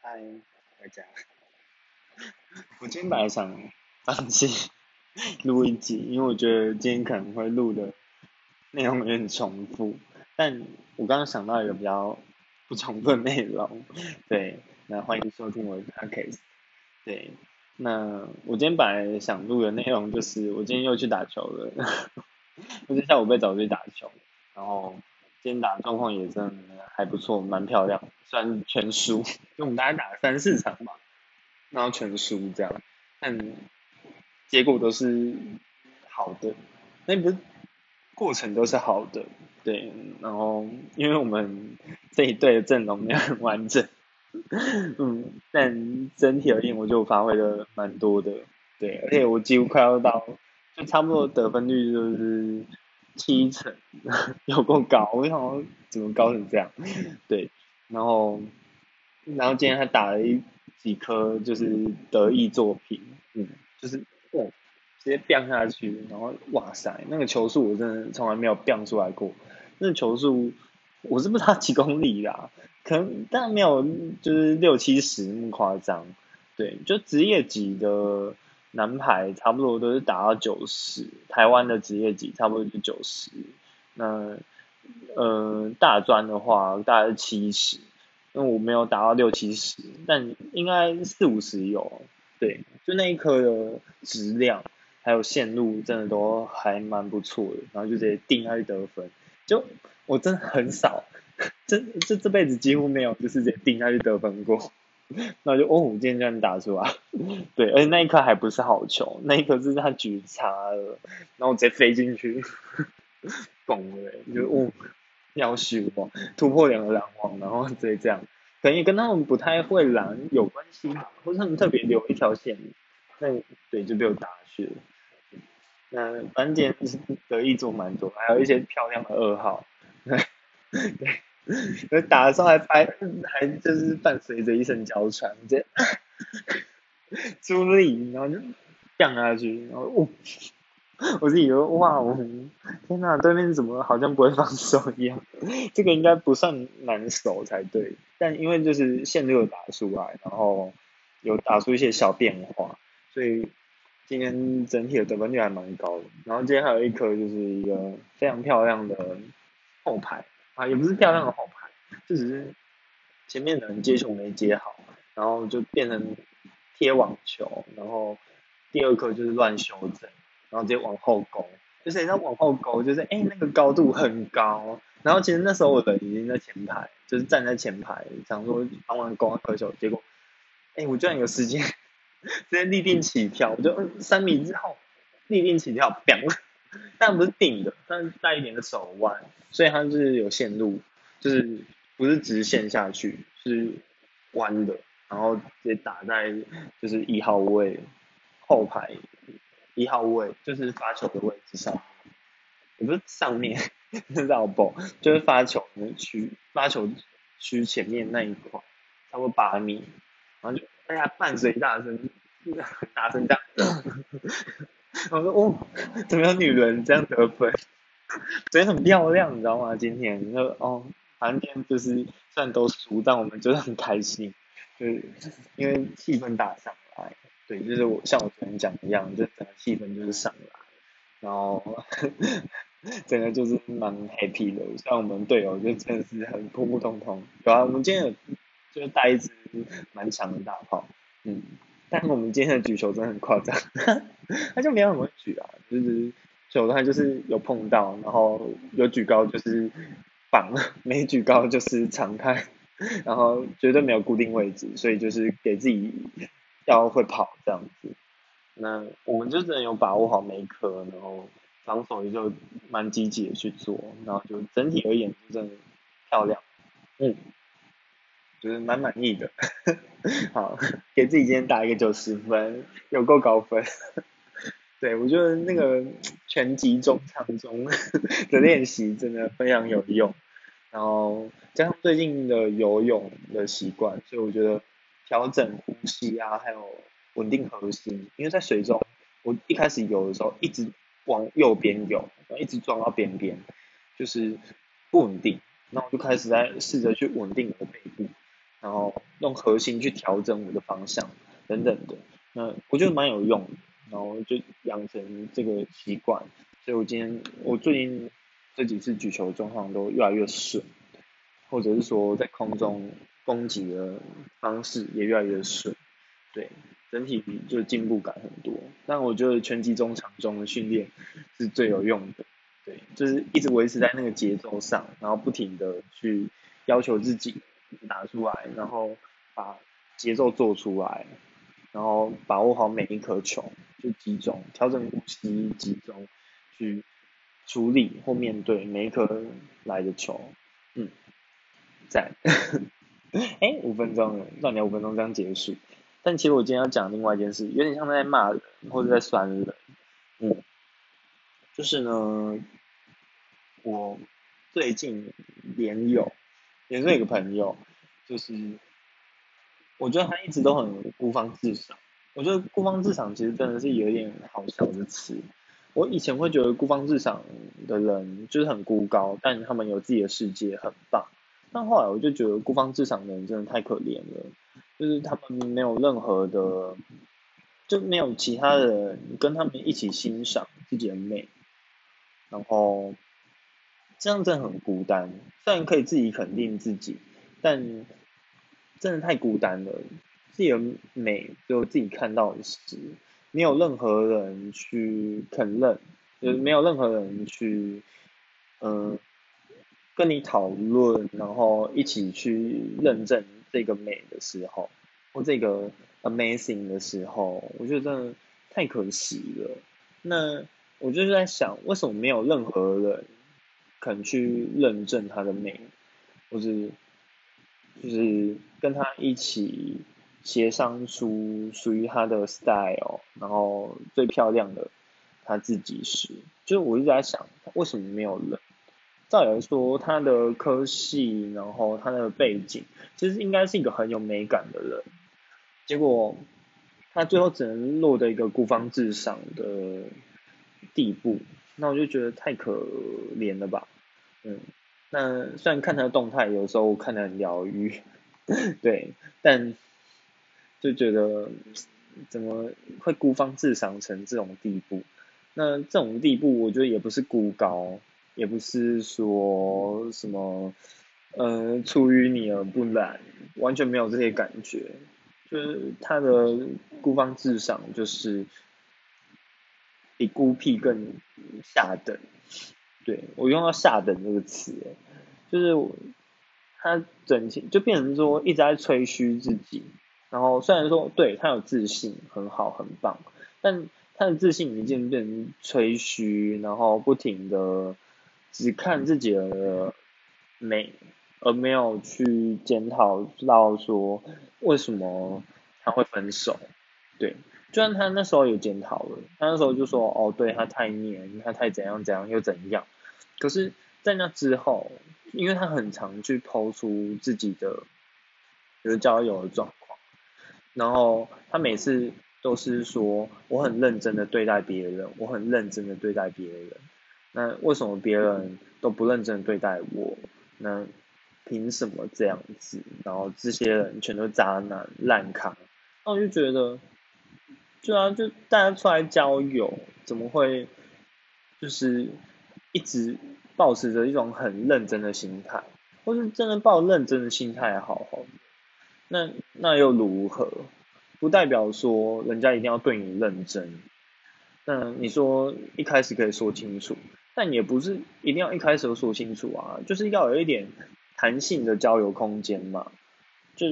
嗨，大家。我今天本来想放弃 录一集，因为我觉得今天可能会录的内容有点重复。但我刚刚想到一个比较不重复的内容，对，那欢迎收听我的 podcast。对，那我今天本来想录的内容就是，我今天又去打球了，我今天下午被找去打球，然后。今天打的状况也真的还不错，蛮漂亮，虽然全输，因为我们大概打了三四场吧，然后全输这样，但结果都是好的，那不是过程都是好的，对，然后因为我们这一队的阵容没有很完整，嗯，但整体而言，我就发挥的蛮多的，对，而且我几乎快要到，就差不多得分率就是。七成，有够高，我想怎么高成这样？对，然后，然后今天还打了一几颗，就是得意作品，嗯，就是哦，直接飙下去，然后哇塞，那个球速我真的从来没有飙出来过，那球速我是不知道几公里啦，可能但没有就是六七十那么夸张，对，就职业级的。男排差不多都是打到九十，台湾的职业级差不多就九十。那呃大专的话大概是七十，因为我没有打到六七十，但应该四五十有。对，就那一颗的质量还有线路真的都还蛮不错的，然后就直接定下去得分。就我真的很少，这这这辈子几乎没有就是直接定下去得分过。那就哦，今天这样打出来，对，而且那一颗还不是好球，那一颗是他举差了，然后直接飞进去，嘣了，就哦，要虚哦，突破两个篮网，然后直接这样，可能也跟他们不太会拦有关系，或者他们特别留一条线，那对就被我打去了。那关键得意做蛮多，还有一些漂亮的二号，对。我打的时候还拍，还就是伴随着一声娇喘，这，朱莉，然后就降下去，然后哦，我自己觉得哇，我天哪，对面怎么好像不会放手一样？这个应该不算难守才对，但因为就是线路有打出来，然后有打出一些小变化，所以今天整体的得分率还蛮高的。然后今天还有一颗就是一个非常漂亮的后排。啊，也不是漂亮的后排，就只是前面的人接球没接好，然后就变成贴网球，然后第二颗就是乱修正，然后直接往后勾，就是你知道往后勾，就是哎那个高度很高，然后其实那时候我的已经在前排，就是站在前排，想说帮忙勾颗球，结果哎我居然有时间 直接立定起跳，我就三米之后立定起跳砰。但不是定的，但是带一点的手腕，所以它是有线路，就是不是直线下去，是弯的，然后直接打在就是一号位后排一号位，就是发球的位置上，也不是上面，绕步，就是发球区，发球区前面那一块，差不多八米，然后就大家伴随大声，大声这样。我说哦，怎么有女人这样得分？昨天很漂亮，你知道吗？今天就哦，反正今天就是虽然都输，但我们就是很开心，就是因为气氛打上来。对，就是我像我昨天讲一样，就整个气氛就是上来，然后 整个就是蛮 happy 的。像我们队友就真的是很普普通通，有啊，我们今天有就带一支蛮强的大炮，嗯。但是我们今天的举球真的很夸张，他就没有很会举啊，就是手他就是有碰到，然后有举高就是绑，没举高就是常开，然后绝对没有固定位置，所以就是给自己要会跑这样子。那我们就真的有把握好每一颗，然后防守也就蛮积极的去做，然后就整体而言就真的漂亮，嗯。就是蛮满意的，好，给自己今天打一个九十分，有够高分。对我觉得那个拳击中场中的练习真的非常有用，然后加上最近的游泳的习惯，所以我觉得调整呼吸啊，还有稳定核心，因为在水中，我一开始游的时候一直往右边游，然后一直撞到边边，就是不稳定，然后我就开始在试着去稳定我的背部。然后用核心去调整我的方向等等的，那我觉得蛮有用，然后就养成这个习惯，所以我今天我最近这几次举球状况都越来越顺，或者是说在空中攻击的方式也越来越顺，对，整体就是进步感很多。但我觉得拳击中场中的训练是最有用的，对，就是一直维持在那个节奏上，然后不停的去要求自己拿出来，然后把节奏做出来，然后把握好每一颗球，就集中调整呼吸，集中去处理或面对每一颗来的球，嗯，在，哎，五分钟了，让你五分钟这样结束。但其实我今天要讲另外一件事，有点像在骂人或者在酸人，嗯，就是呢，我最近连有，也是有个朋友，就是我觉得他一直都很孤芳自赏，我觉得孤芳自赏其实真的是有一点好笑的词。我以前会觉得孤芳自赏的人就是很孤高，但他们有自己的世界，很棒。但后来我就觉得孤芳自赏的人真的太可怜了，就是他们没有任何的，就没有其他的人跟他们一起欣赏自己的美，然后这样真的很孤单。虽然可以自己肯定自己，但真的太孤单了。自己的美只有自己看到的时，没有任何人去肯认，就是没有任何人去，嗯，跟你讨论，然后一起去认证这个美的时候，或这个 amazing 的时候，我觉得真的太可惜了。那我就是在想，为什么没有任何人肯去认证他的美，或是就是跟他一起。协商出属于他的 style，然后最漂亮的他自己是，就是我一直在想，为什么没有人？照理来说，他的科系，然后他的背景，其实应该是一个很有美感的人，结果他最后只能落得一个孤芳自赏的地步，那我就觉得太可怜了吧，嗯，那虽然看他的动态有时候看得很疗愈，对，但。就觉得怎么会孤芳自赏成这种地步？那这种地步，我觉得也不是孤高，也不是说什么，呃，出淤泥而不染，完全没有这些感觉。就是他的孤芳自赏，就是比孤僻更下等。对我用到下等这个词，就是他整天就变成说一直在吹嘘自己。然后虽然说对他有自信，很好很棒，但他的自信已经变成吹嘘，然后不停的只看自己的美，而没有去检讨到说为什么他会分手。对，虽然他那时候有检讨了，他那时候就说哦，对他太黏，他太怎样怎样又怎样。可是，在那之后，因为他很常去抛出自己的就是交友的状况。然后他每次都是说我很认真的对待别人，我很认真的对待别人。那为什么别人都不认真对待我？那凭什么这样子？然后这些人全都渣男烂咖。那我就觉得，对啊，就大家出来交友，怎么会就是一直保持着一种很认真的心态，或是真的抱认真的心态好好？那那又如何？不代表说人家一定要对你认真。那你说一开始可以说清楚，但也不是一定要一开始就说清楚啊，就是要有一点弹性的交友空间嘛。就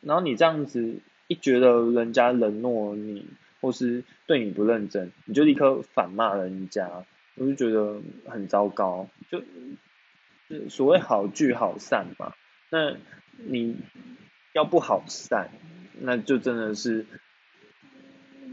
然后你这样子一觉得人家冷落你，或是对你不认真，你就立刻反骂人家，我就觉得很糟糕。就所谓好聚好散嘛，那你。要不好散，那就真的是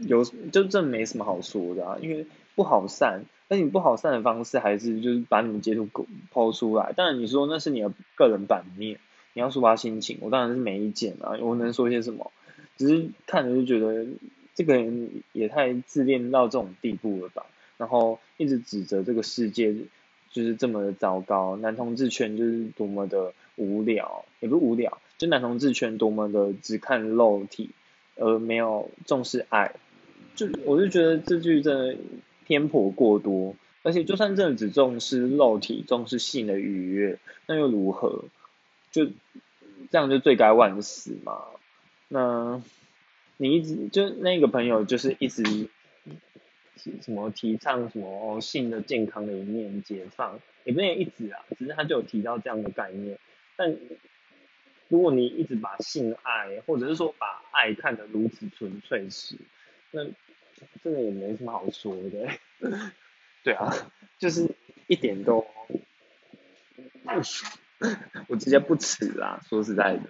有，就真没什么好说的啊。因为不好散，那你不好散的方式还是就是把你的截图抛出来。当然你说那是你的个人版面，你要抒发心情，我当然是没意见啊。我能说些什么？只是看着就觉得这个人也太自恋到这种地步了吧。然后一直指责这个世界就是这么的糟糕，男同志圈就是多么的无聊，也不是无聊。就男同志圈多么的只看肉体，而没有重视爱，就我就觉得这句真的偏颇过多。而且就算真的只重视肉体、重视性的愉悦，那又如何？就这样就罪该万死嘛？那你一直就那个朋友就是一直什么提倡什么性的健康的一面、解放，也不能一直啊，只是他就有提到这样的概念。但如果你一直把性爱，或者是说把爱看得如此纯粹时，那这个也没什么好说的。对啊，就是一点都，我直接不耻啦。说实在的，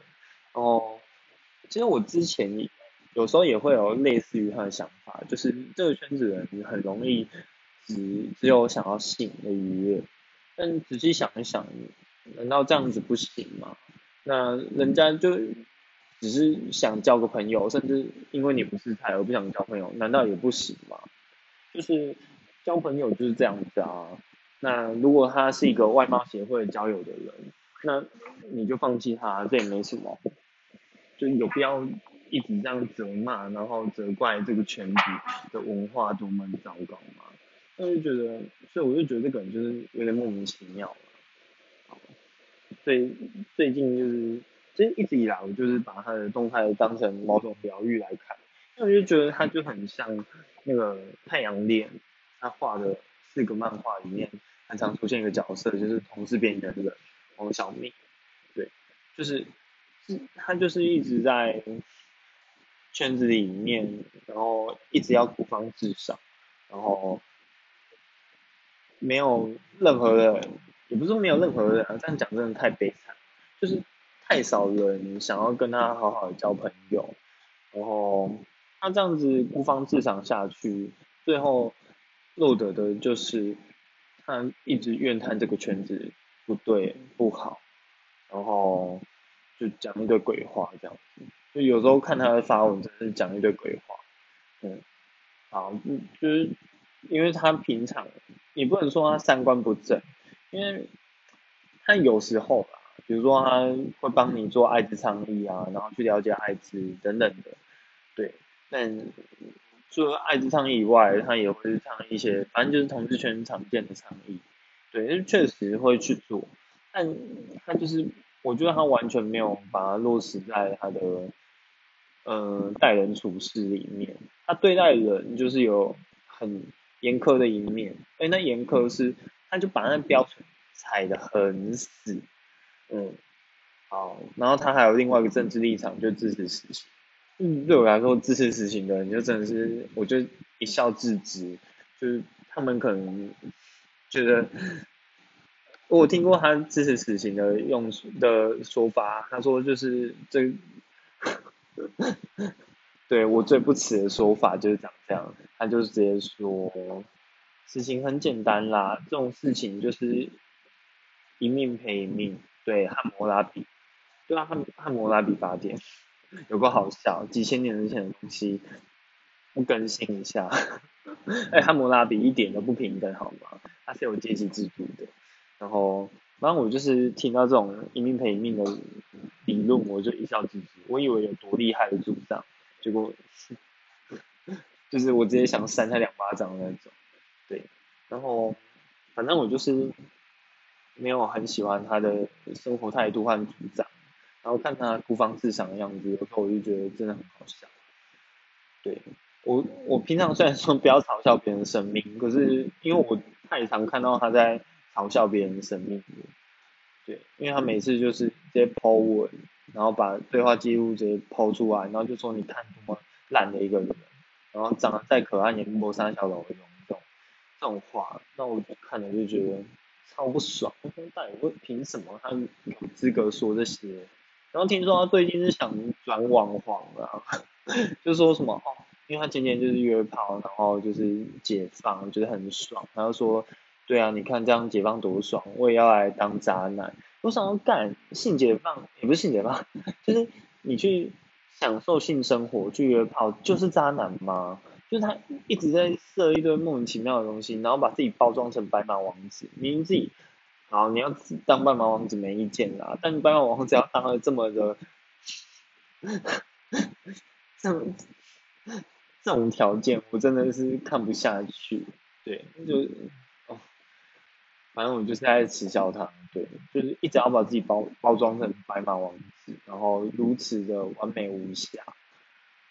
哦，其实我之前有时候也会有类似于他的想法，就是这个圈子人很容易只只有想要性的愉悦，但仔细想一想，难道这样子不行吗？那人家就只是想交个朋友，甚至因为你不是菜而不想交朋友，难道也不行吗？就是。交朋友就是这样子啊，那如果他是一个外貌协会交友的人，那你就放弃他，这也没什么，就有必要一直这样责骂，然后责怪这个圈子的文化多么糟糕吗？那就觉得，所以我就觉得这个人就是有点莫名其妙了。所以最近就是，其实一直以来我就是把他的动态当成某种疗愈来看，因为我就觉得他就很像那个太阳链。他画的四个漫画里面，很常出现一个角色，就是同事边缘的黄小明。对，就是，他就是一直在圈子里面，然后一直要孤芳自赏，然后没有任何的，也不是说没有任何人，这样讲真的太悲惨，就是太少人想要跟他好好的交朋友，然后他这样子孤芳自赏下去，最后。落得的就是他一直怨叹这个圈子不对不好，然后就讲一堆鬼话这样子。就有时候看他的发文，真的是讲一堆鬼话。嗯，好，就是因为他平常也不能说他三观不正，因为他有时候啦，比如说他会帮你做艾滋倡议啊，然后去了解艾滋等等的，对，但。除了爱之倡议以外，他也会倡议一些，反正就是同志圈常见的倡议，对，确实会去做，但他就是，我觉得他完全没有把它落实在他的，呃，待人处事里面，他对待人就是有很严苛的一面，哎，那严苛是，他就把那标准踩得很死，嗯，好，然后他还有另外一个政治立场，就支持死刑。嗯，对我来说支持死刑的，人就真的是，我就一笑置之。就是他们可能觉得，我听过他支持死刑的用的说法，他说就是这，对我最不耻的说法就是长这样，他就是直接说，死刑很简单啦，这种事情就是一命赔一命，对汉谟拉比，对啊汉汉谟拉比法典。有个好笑，几千年之前的东西不更新一下，哎，汉谟拉比一点都不平等好吗？他是有阶级制度的。然后，反正我就是听到这种一命赔一命的理论，我就一笑置之。我以为有多厉害的主张，结果 就是我直接想扇他两巴掌的那种。对，然后反正我就是没有很喜欢他的生活态度和主张。然后看他孤芳自赏的样子，有时候我就觉得真的很好笑。对我，我平常虽然说不要嘲笑别人生命，可是因为我太常看到他在嘲笑别人的生命。对，因为他每次就是直接抛文，然后把对话记录直接抛出来，然后就说你看多么烂的一个人，然后长得再可爱也不过三小楼的这这种话，那我看了就觉得超不爽。我说到底凭什么他有资格说这些？然后听说他最近是想转网黄了，就说什么哦，因为他今天就是约炮，然后就是解放，觉得很爽。他就说，对啊，你看这样解放多爽，我也要来当渣男。我想要干性解放，也不是性解放，就是你去享受性生活，去约炮，就是渣男吗？就是他一直在设一堆莫名其妙的东西，然后把自己包装成白马王子，明明自己。好，你要当白马王子没意见啦，但白马王子要当的这么的这种这种条件我真的是看不下去，对，就，反正我就是在耻笑他，对，就是一直要把自己包包装成白马王子，然后如此的完美无瑕，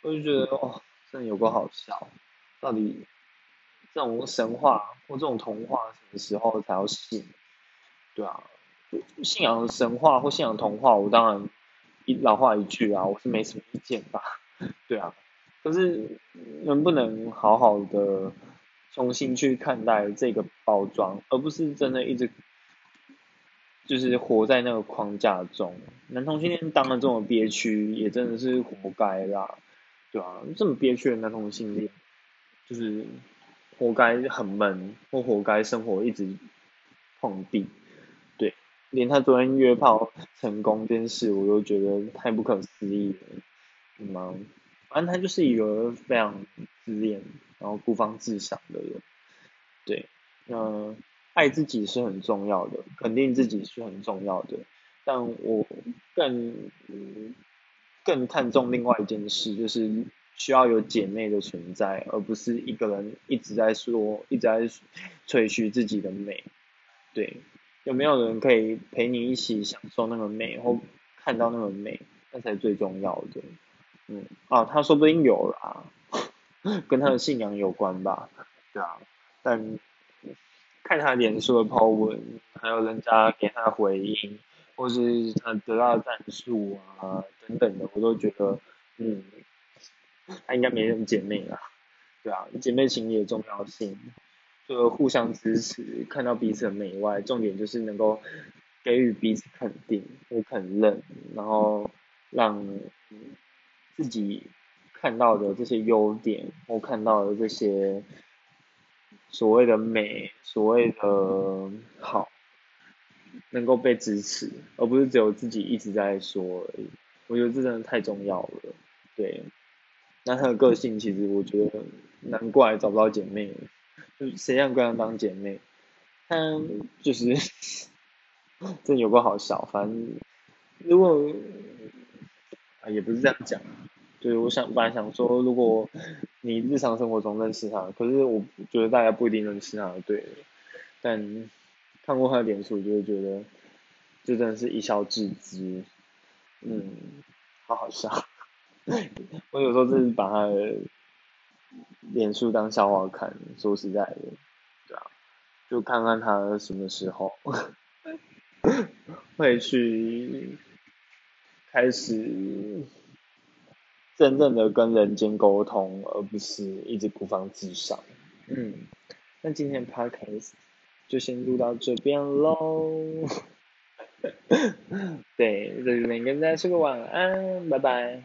我就觉得哦，真的有个好笑，到底这种神话或这种童话什么时候才要信？对啊，信仰神话或信仰童话，我当然一老话一句啊，我是没什么意见吧。对啊，可是能不能好好的重新去看待这个包装，而不是真的一直就是活在那个框架中？男同性恋当了这么憋屈，也真的是活该啦，对啊，这么憋屈的男同性恋，就是活该很闷，或活该生活一直碰壁。对连他昨天约炮成功这件事，我都觉得太不可思议了，嗯吗？反正他就是一个非常自恋，然后孤芳自赏的人。对，那爱自己是很重要的，肯定自己是很重要的，但我更更看重另外一件事，就是需要有姐妹的存在，而不是一个人一直在说，一直在吹嘘自己的美。对。有没有人可以陪你一起享受那个美，或看到那个美，那才最重要的。嗯，啊，他说不定有啦，跟他的信仰有关吧。对啊，但看他脸书的 po 文，还有人家给他回应，或是他得到的赞数啊等等的，我都觉得，嗯，他应该没什么姐妹啦。对啊，姐妹情谊的重要性。就互相支持，看到彼此的美外，重点就是能够给予彼此肯定或肯认，然后让自己看到的这些优点或看到的这些所谓的美、所谓的好，能够被支持，而不是只有自己一直在说而已。我觉得这真的太重要了。对，那他的个性其实我觉得难怪找不到姐妹。就谁让跟他当姐妹？他就是 真有个好笑，反正如果啊也不是这样讲，就是我想本来想说，如果你日常生活中认识他，可是我觉得大家不一定认识他，对。但看过他的脸书，就会觉得这真的是一笑置之，嗯，好好笑。我有时候真是把他的。脸书当笑话看，说实在的，对啊，就看看他什么时候 会去开始真正的跟人间沟通，而不是一直孤芳自赏。嗯，那今天 podcast 就先录到这边喽。对，这边跟大家说个晚安，拜拜。